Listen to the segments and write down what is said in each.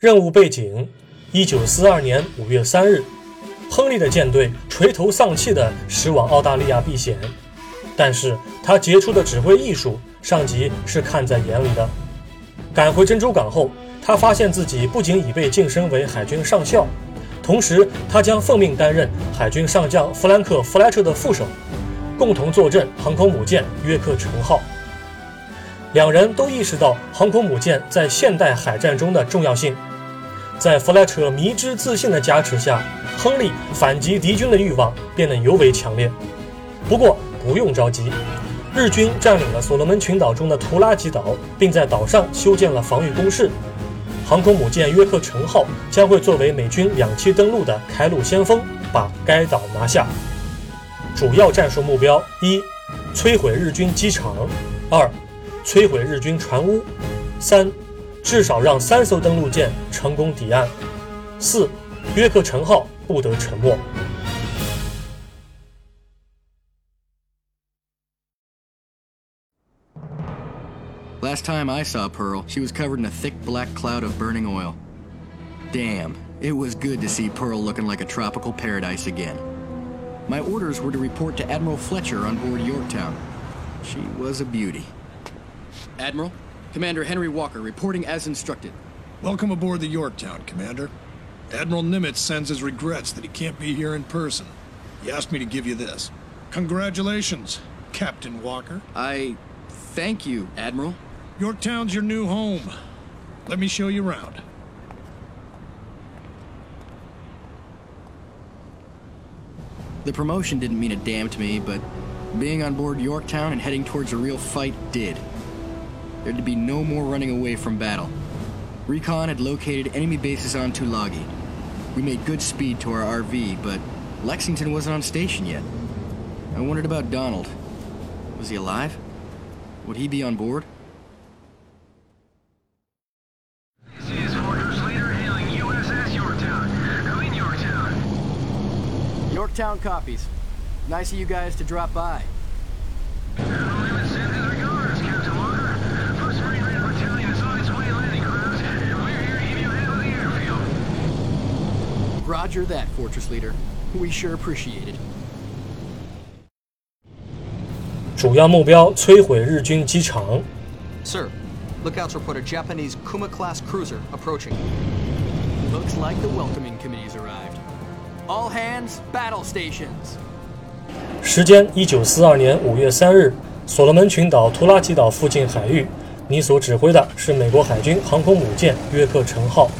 任务背景：一九四二年五月三日，亨利的舰队垂头丧气地驶往澳大利亚避险，但是他杰出的指挥艺术，上级是看在眼里的。赶回珍珠港后，他发现自己不仅已被晋升为海军上校，同时他将奉命担任海军上将弗兰克·弗莱彻的副手，共同坐镇航空母舰约克城号。两人都意识到航空母舰在现代海战中的重要性。在弗莱彻迷之自信的加持下，亨利反击敌军的欲望变得尤为强烈。不过不用着急，日军占领了所罗门群岛中的图拉吉岛，并在岛上修建了防御工事。航空母舰约克城号将会作为美军两栖登陆的开路先锋，把该岛拿下。主要战术目标：一、摧毁日军机场；二、摧毁日军船坞；三。至少让三艘登陆舰成功抵岸。四，约克城号不得沉没。Last time I saw Pearl, she was covered in a thick black cloud of burning oil. Damn, it was good to see Pearl looking like a tropical paradise again. My orders were to report to Admiral Fletcher on board Yorktown. She was a beauty. Admiral, Commander Henry Walker reporting as instructed. Welcome aboard the Yorktown, Commander. Admiral Nimitz sends his regrets that he can't be here in person. He asked me to give you this. Congratulations, Captain Walker. I thank you, Admiral. Yorktown's your new home. Let me show you around. The promotion didn't mean a damn to me, but being on board Yorktown and heading towards a real fight did. There'd be no more running away from battle. Recon had located enemy bases on Tulagi. We made good speed to our RV, but Lexington wasn't on station yet. I wondered about Donald. Was he alive? Would he be on board? This is Fortress Leader hailing USS Yorktown. Go Yorktown. Yorktown copies. Nice of you guys to drop by. Roger that, Fortress Leader. We sure appreciate it. 主要目标：摧毁日军机场。Sir, lookouts report a Japanese Kuma-class cruiser approaching. Looks like the welcoming committee's arrived. All hands, battle stations. 时间：一九四二年五月三日，所罗门群岛图拉吉岛附近海域。你所指挥的是美国海军航空母舰约克城号。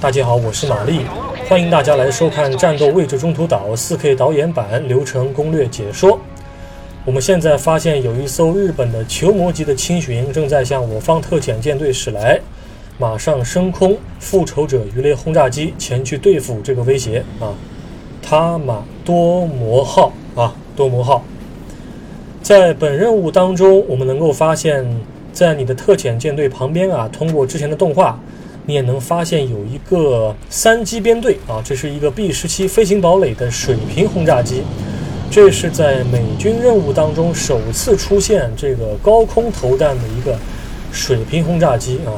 大家好，我是玛丽，欢迎大家来收看《战斗位置中途岛》4K 导演版流程攻略解说。我们现在发现有一艘日本的球魔级的轻巡正在向我方特遣舰队驶来，马上升空复仇者鱼雷轰炸机前去对付这个威胁啊！塔马多摩号啊，多摩号。在本任务当中，我们能够发现，在你的特遣舰队旁边啊，通过之前的动画，你也能发现有一个三机编队啊，这是一个 B 十七飞行堡垒的水平轰炸机。这是在美军任务当中首次出现这个高空投弹的一个水平轰炸机啊。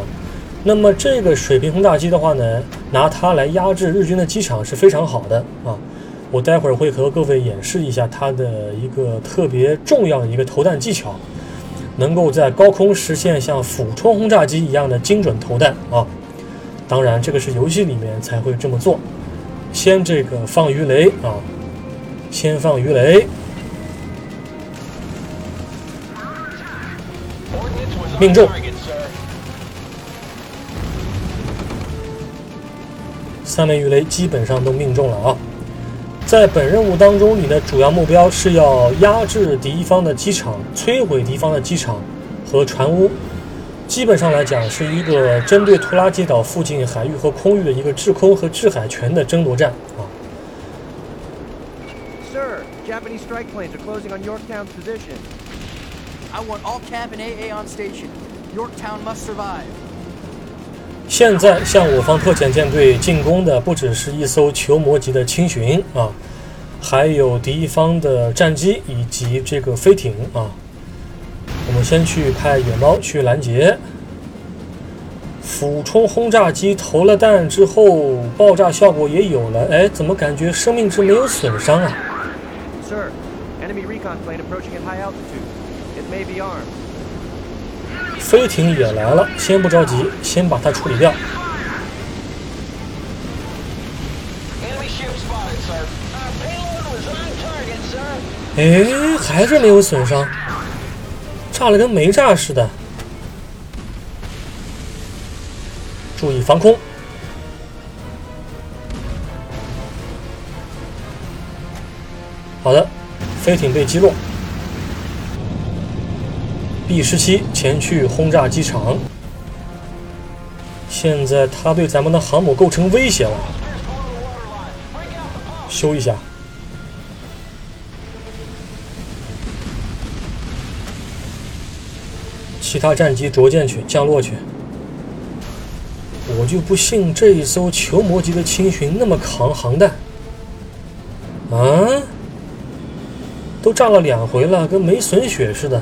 那么这个水平轰炸机的话呢，拿它来压制日军的机场是非常好的啊。我待会儿会和各位演示一下它的一个特别重要的一个投弹技巧，能够在高空实现像俯冲轰炸机一样的精准投弹啊。当然，这个是游戏里面才会这么做。先这个放鱼雷啊。先放鱼雷，命中。三枚鱼雷基本上都命中了啊！在本任务当中，你的主要目标是要压制敌方的机场，摧毁敌方的机场和船坞。基本上来讲，是一个针对图拉基岛附近海域和空域的一个制空和制海权的争夺战啊！Sir, Japanese strike planes are closing on Yorktown's position. I want all cap and AA on station. Yorktown must survive. 现在向我方特遣舰队进攻的不只是一艘球魔级的轻巡啊，还有敌方的战机以及这个飞艇啊。们先去派野猫去拦截。俯冲轰炸机投了弹之后，爆炸效果也有了。哎，怎么感觉生命值没有损伤啊？Sir, enemy recon plane approaching at high altitude. It may be armed. 飞艇也来了，先不着急，先把它处理掉。哎，还是没有损伤。炸了跟没炸似的。注意防空。好的，飞艇被击落。B 十七前去轰炸机场。现在他对咱们的航母构成威胁了，修一下。其他战机着舰去，降落去。我就不信这一艘球魔级的轻巡那么扛航弹。啊？都炸了两回了，跟没损血似的。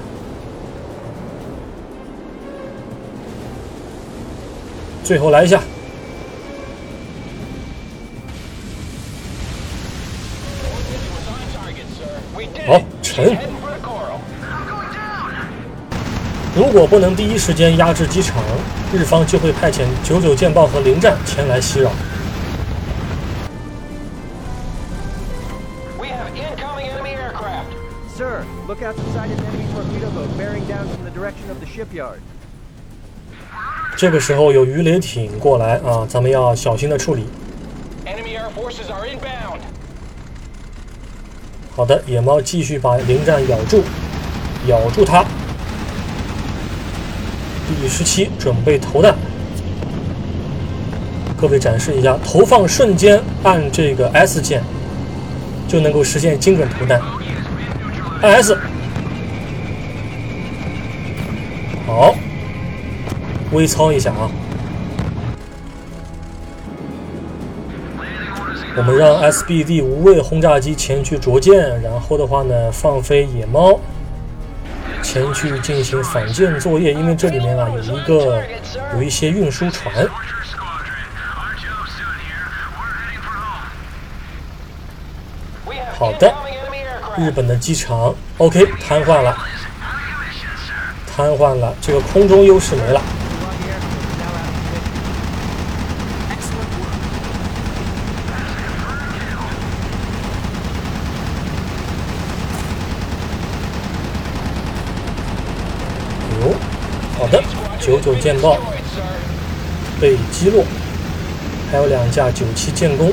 最后来一下好沉。如果不能第一时间压制机场，日方就会派遣九九舰炮和零战前来袭扰。We have incoming enemy aircraft. Sir, look out the side of the enemy torpedo boat bearing down from the direction of the shipyard. 这个时候有鱼雷艇过来啊，咱们要小心的处理。Enemy air forces are inbound. 好的，野猫继续把零战咬住，咬住它。第十七准备投弹，各位展示一下，投放瞬间按这个 S 键就能够实现精准投弹。按 S，好，微操一下啊。我们让 SBD 无畏轰炸机前去着舰，然后的话呢，放飞野猫前去进行反舰作业因为这里面啊有一个有一些运输船。好的日本的机场 ok 瘫痪了瘫痪了这个空中优势没了。舰炮被击落，还有两架九七舰攻，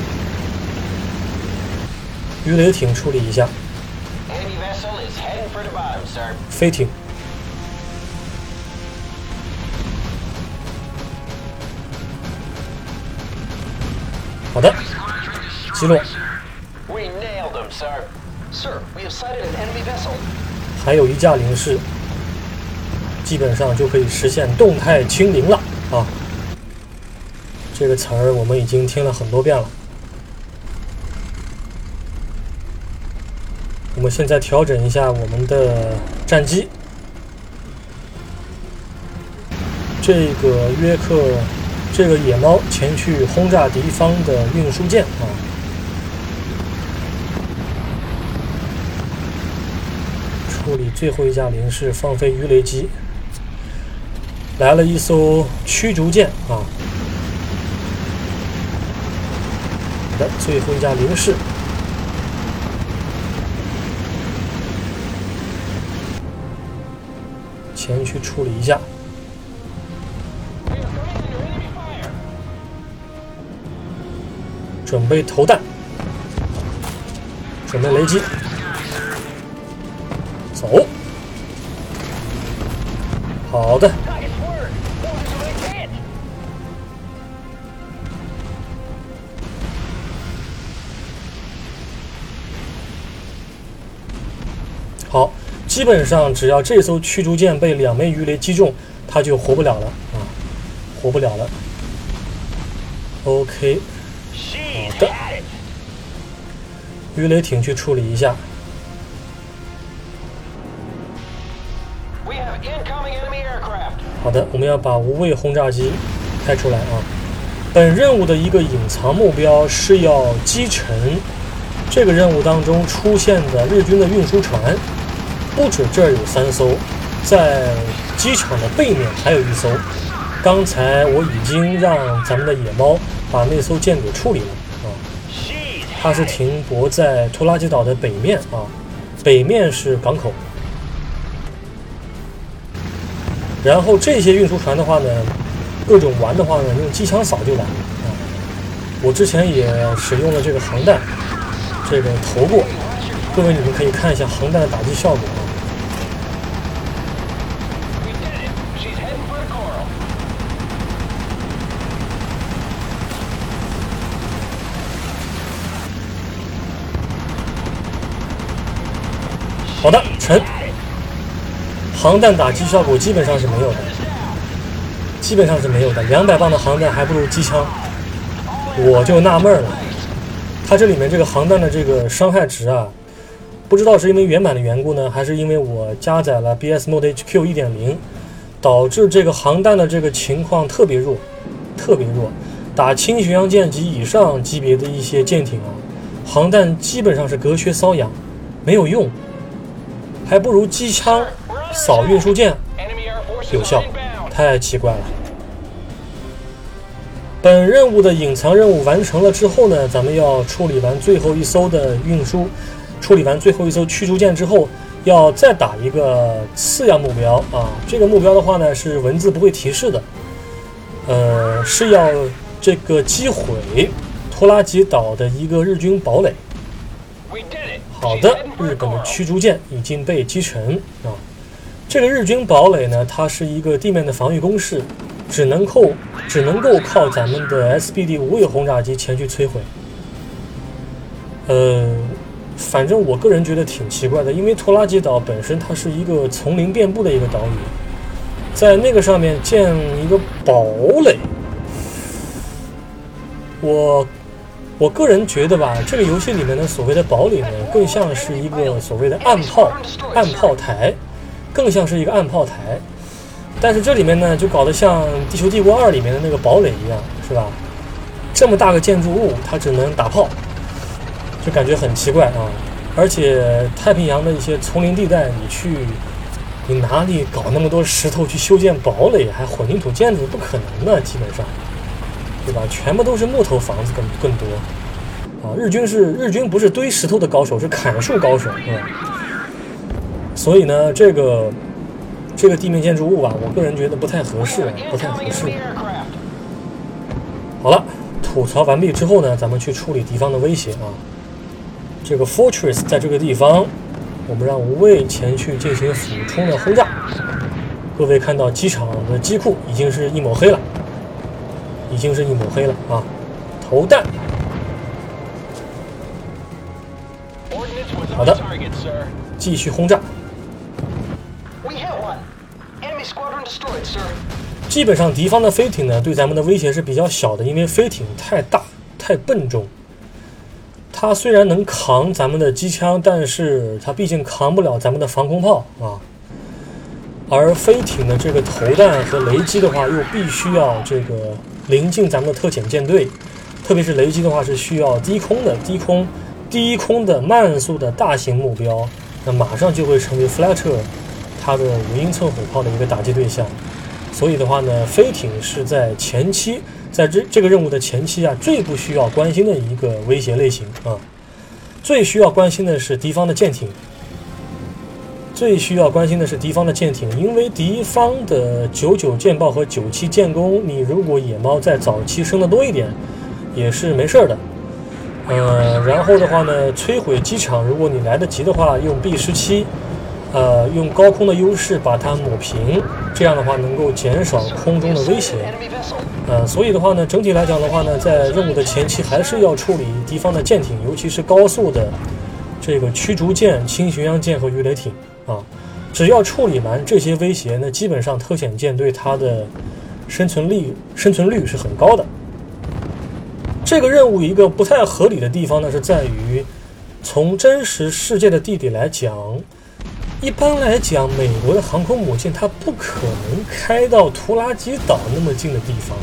鱼雷艇处理一下.飞艇。好的，击落.还有一架零式，基本上就可以实现动态清零了啊！这个词儿我们已经听了很多遍了。我们现在调整一下我们的战机，这个约克，这个野猫前去轰炸敌方的运输舰啊。处理最后一架零式，放飞鱼雷机。来了一艘驱逐舰啊！好的，最后一架零式。前去处理一下。准备投弹，准备雷击，走。好的，基本上只要这艘驱逐舰被两枚鱼雷击中，它就活不了了啊，活不了了。OK，好的鱼雷艇去处理一下。好的，我们要把无畏轰炸机开出来啊。本任务的一个隐藏目标是要击沉这个任务当中出现的日军的运输船，不止这儿有三艘，在机场的背面还有一艘。刚才我已经让咱们的野猫把那艘舰给处理了啊，它是停泊在拖拉机岛的北面啊，北面是港口。然后这些运输船的话呢，各种玩的话呢，用机枪扫就完了啊。我之前也使用了这个航弹，这个投过，各位你们可以看一下航弹的打击效果啊。We did it. She's heading for the coral. 好的，沉。航弹打击效果基本上是没有的，基本上是没有的。两百磅的航弹还不如机枪，我就纳闷了，它这里面这个航弹的这个伤害值啊，不知道是因为原版的缘故呢，还是因为我加载了 BS Mode HQ 1.0，导致这个航弹的这个情况特别弱，特别弱。打轻巡洋舰及以上级别的一些舰艇啊，航弹基本上是隔靴搔痒，没有用。还不如机枪扫运输舰有效太奇怪了。本任务的隐藏任务完成了之后呢，咱们要处理完最后一艘的运输，处理完最后一艘驱逐舰之后，要再打一个次要目标啊。这个目标的话呢，是文字不会提示的，呃，是要这个击毁拖拉吉岛的一个日军堡垒。好的日本的驱逐舰已经被击沉啊。这个日军堡垒呢，它是一个地面的防御工事，只能够只能够靠咱们的 SBD 无畏轰炸机前去摧毁。呃，反正我个人觉得挺奇怪的，因为拖拉机岛本身它是一个丛林遍布的一个岛屿，在那个上面建一个堡垒，我我个人觉得吧，这个游戏里面的所谓的堡垒呢，更像是一个所谓的暗炮暗炮台，更像是一个暗炮台。但是这里面呢，就搞得像《地球帝国二》里面的那个堡垒一样，是吧？这么大个建筑物，它只能打炮，就感觉很奇怪啊。而且太平洋的一些丛林地带，你去，你哪里搞那么多石头去修建堡垒，还混凝土建筑，不可能的，基本上。对吧？全部都是木头房子更更多啊！日军是日军不是堆石头的高手，是砍树高手，是吧？所以呢，这个这个地面建筑物吧，我个人觉得不太合适，不太合适。好了，吐槽完毕之后呢，咱们去处理敌方的威胁啊。这个 fortress 在这个地方，我们让无畏前去进行俯冲的轰炸。各位看到机场的机库已经是一抹黑了，已经是一抹黑了啊！投弹，好的继续轰炸。基本上敌方的飞艇呢，对咱们的威胁是比较小的，因为飞艇太大、太笨重。它虽然能扛咱们的机枪，但是它毕竟扛不了咱们的防空炮啊。而飞艇的这个投弹和雷击的话，又必须要这个临近咱们的特遣舰队，特别是雷击的话是需要低空的、低空、低空的慢速的大型目标，那马上就会成为 Fletcher 它的五英寸火炮的一个打击对象。所以的话呢，飞艇是在前期，在这这个任务的前期啊，最不需要关心的一个威胁类型啊。最需要关心的是敌方的舰艇，最需要关心的是敌方的舰艇，因为敌方的九九舰炮和九七舰攻，你如果野猫在早期升的多一点，也是没事儿的。呃，然后的话呢，摧毁机场，如果你来得及的话，用 B 十七，呃，用高空的优势把它抹平，这样的话能够减少空中的威胁。呃，所以的话呢，整体来讲的话呢，在任务的前期还是要处理敌方的舰艇，尤其是高速的这个驱逐舰、轻巡洋舰和鱼雷艇啊。只要处理完这些威胁，那基本上特遣舰队它的生存力生存率是很高的。这个任务一个不太合理的地方呢，是在于从真实世界的地理来讲，一般来讲，美国的航空母舰它不可能开到图拉吉岛那么近的地方，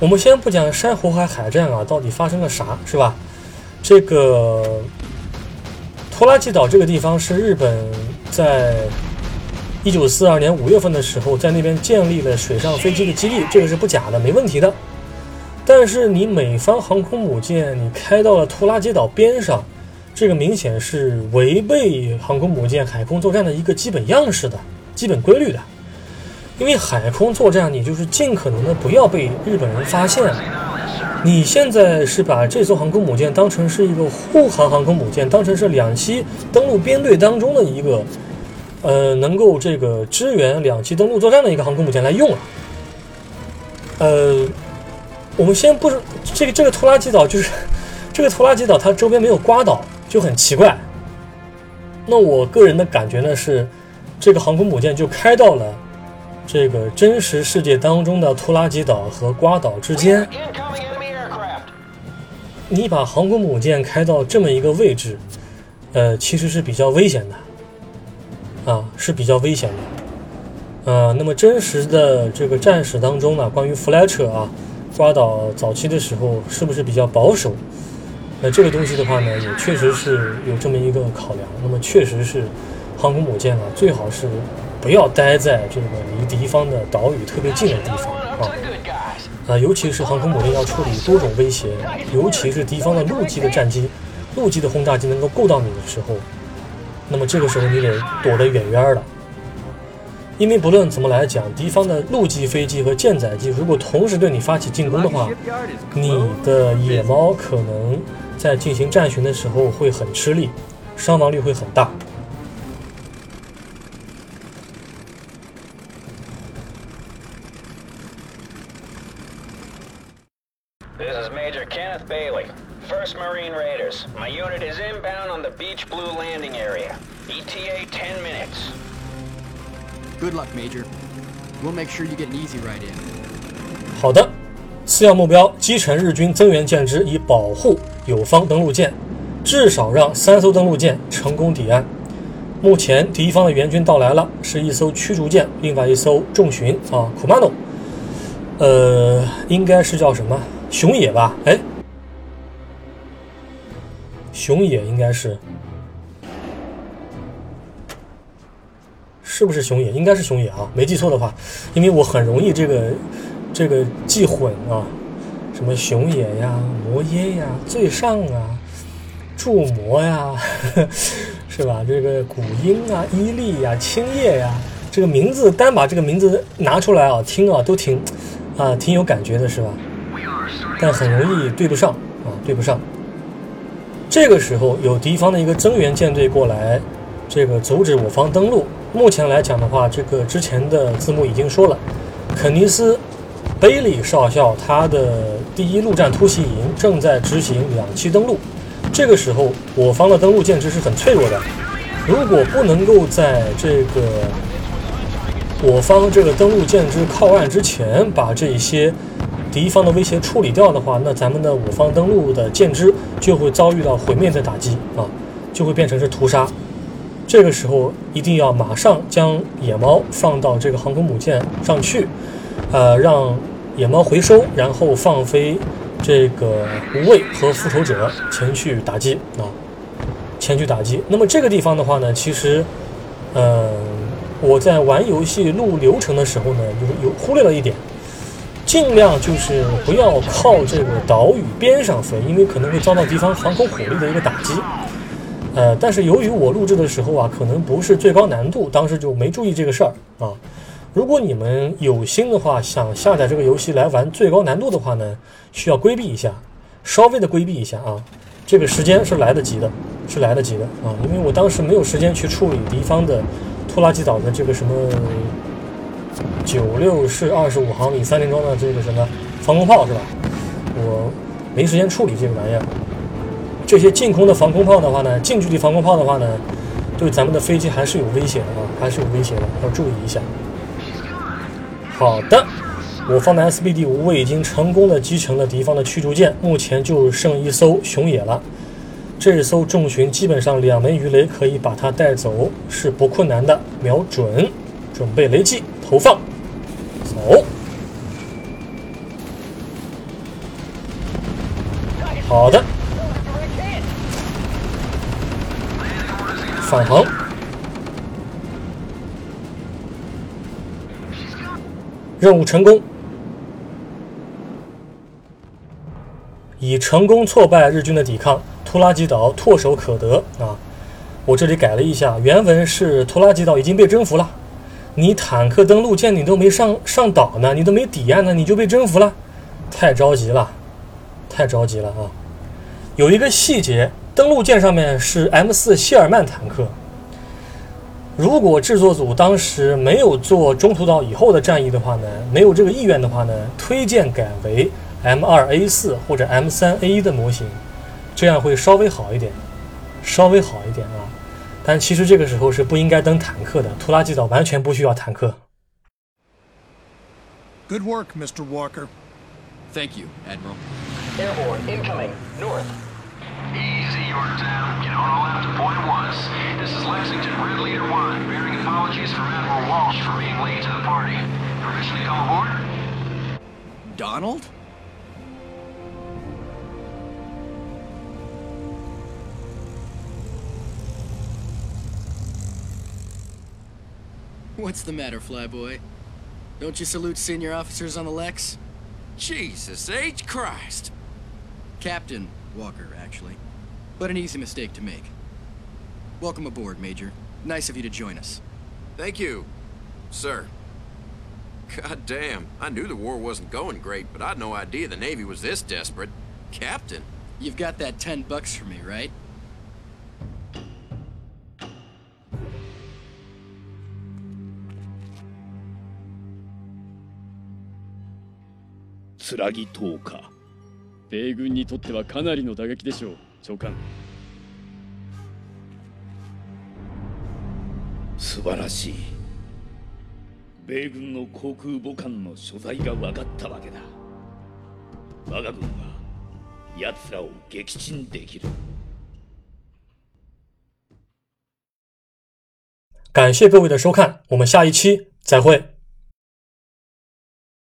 我们先不讲珊瑚海海战啊，到底发生了啥，是吧？这个图拉机岛这个地方是日本在一九四二年五月份的时候在那边建立了水上飞机的基地，这个是不假的，没问题的。但是你美方航空母舰你开到了图拉机岛边上，这个明显是违背航空母舰海空作战的一个基本样式的基本规律的。因为海空作战，你就是尽可能的不要被日本人发现。你现在是把这艘航空母舰当成是一个护航航空母舰，当成是两栖登陆编队当中的一个，呃，能够这个支援两栖登陆作战的一个航空母舰来用了。呃，我们先不这个这个拖拉机岛，就是 这个拖拉机岛，它周边没有瓜岛，就很奇怪。那我个人的感觉呢是，这个航空母舰就开到了。这个真实世界当中的拖拉机岛和瓜岛之间.你把航空母舰开到这么一个位置，呃，其实是比较危险的，啊，是比较危险的，呃，那么真实的这个战史当中呢，关于弗莱彻啊，瓜岛早期的时候是不是比较保守？那这个东西的话呢，也确实是有这么一个考量。那么确实是航空母舰啊，最好是不要待在这个离敌方的岛屿特别近的地方啊。啊，尤其是航空母舰要处理多种威胁，尤其是敌方的陆基的战机、陆基的轰炸机能够够到你的时候，那么这个时候你得躲得远远的。因为不论怎么来讲，敌方的陆基飞机和舰载机如果同时对你发起进攻的话，你的野猫可能在进行战巡的时候会很吃力，伤亡率会很大。好的，次要目标：击沉日军增援舰只，以保护友方登陆舰，至少让三艘登陆舰成功抵岸。目前敌方的援军到来了，是一艘驱逐舰，另外一艘重巡啊，Kumano，呃，应该是叫什么熊野吧？哎，熊野应该是，是不是熊野？应该是熊野啊，没记错的话，因为我很容易这个这个记混啊，什么熊野呀、摩耶呀、最上啊、柱魔呀，是吧？这个古音啊、伊利呀、青叶呀，这个名字单把这个名字拿出来啊，听啊都挺啊挺有感觉的，是吧？但很容易对不上啊，对不上。这个时候有敌方的一个增援舰队过来，这个阻止我方登陆。目前来讲的话，这个之前的字幕已经说了，肯尼斯·贝利少校他的第一陆战突袭营正在执行两栖登陆。这个时候，我方的登陆舰只是很脆弱的，如果不能够在这个我方这个登陆舰只靠岸之前把这些敌方的威胁处理掉的话，那咱们的我方登陆的舰只就会遭遇到毁灭的打击啊，就会变成是屠杀。这个时候一定要马上将野猫放到这个航空母舰上去，呃，让野猫回收，然后放飞这个无畏和复仇者前去打击啊，前去打击。那么这个地方的话呢，其实，呃，我在玩游戏录流程的时候呢，有有忽略了一点，尽量就是不要靠这个岛屿边上飞，因为可能会遭到敌方航空火力的一个打击。呃，但是由于我录制的时候啊，可能不是最高难度，当时就没注意这个事儿啊。如果你们有心的话，想下载这个游戏来玩最高难度的话呢，需要规避一下，稍微的规避一下啊。这个时间是来得及的，是来得及的啊，因为我当时没有时间去处理敌方的拖拉机岛的这个什么九六式二十五毫米三连装的这个什么防空炮是吧？我没时间处理这个玩意儿。这些近空的防空炮的话呢，近距离防空炮的话呢，对咱们的飞机还是有威胁的啊，还是有威胁的，要注意一下。好的，我方的 SBD 无畏已经成功的击沉了敌方的驱逐舰，目前就剩一艘熊野了。这艘重巡基本上两枚鱼雷可以把它带走，是不困难的。瞄准，准备雷击，投放，走。好的，返航。任务成功，已成功挫败日军的抵抗，图拉吉岛唾手可得啊！我这里改了一下，原文是图拉吉岛已经被征服了。你坦克登陆舰你都没上上岛呢，你都没抵岸呢，你就被征服了，太着急了，太着急了啊！有一个细节，登陆舰上面是 M 四谢尔曼坦克。如果制作组当时没有做中途岛以后的战役的话呢，没有这个意愿的话呢，推荐改为 M 二 A 四或者 M 三 A 一的模型，这样会稍微好一点，稍微好一点啊。但其实这个时候是不应该登坦克的，图拉基岛完全不需要坦克。Good work, Mr. Walker. Thank you, Admiral. Airborne incoming. North. Easy, Yorktown. Get on a left to point once. This is Lexington, Red Leader 1, bearing apologies from Admiral Walsh for being late to the party. Permission to come aboard? Donald? What's the matter, Flyboy? Don't you salute senior officers on the Lex? Jesus H. Christ. Captain Walker, actually. But an easy mistake to make. Welcome aboard, Major. Nice of you to join us. Thank you, sir. God damn, I knew the war wasn't going great, but I had no idea the Navy was this desperate. Captain? You've got that ten bucks for me, right? Tsuragi Toka. 米軍にとってはかなりの打撃でしょう長官。素晴らしい。米軍の航空母艦の所在が分かったわけだ。我が軍は奴らを撃沈できる。感谢各位的收看，我们下一期再会。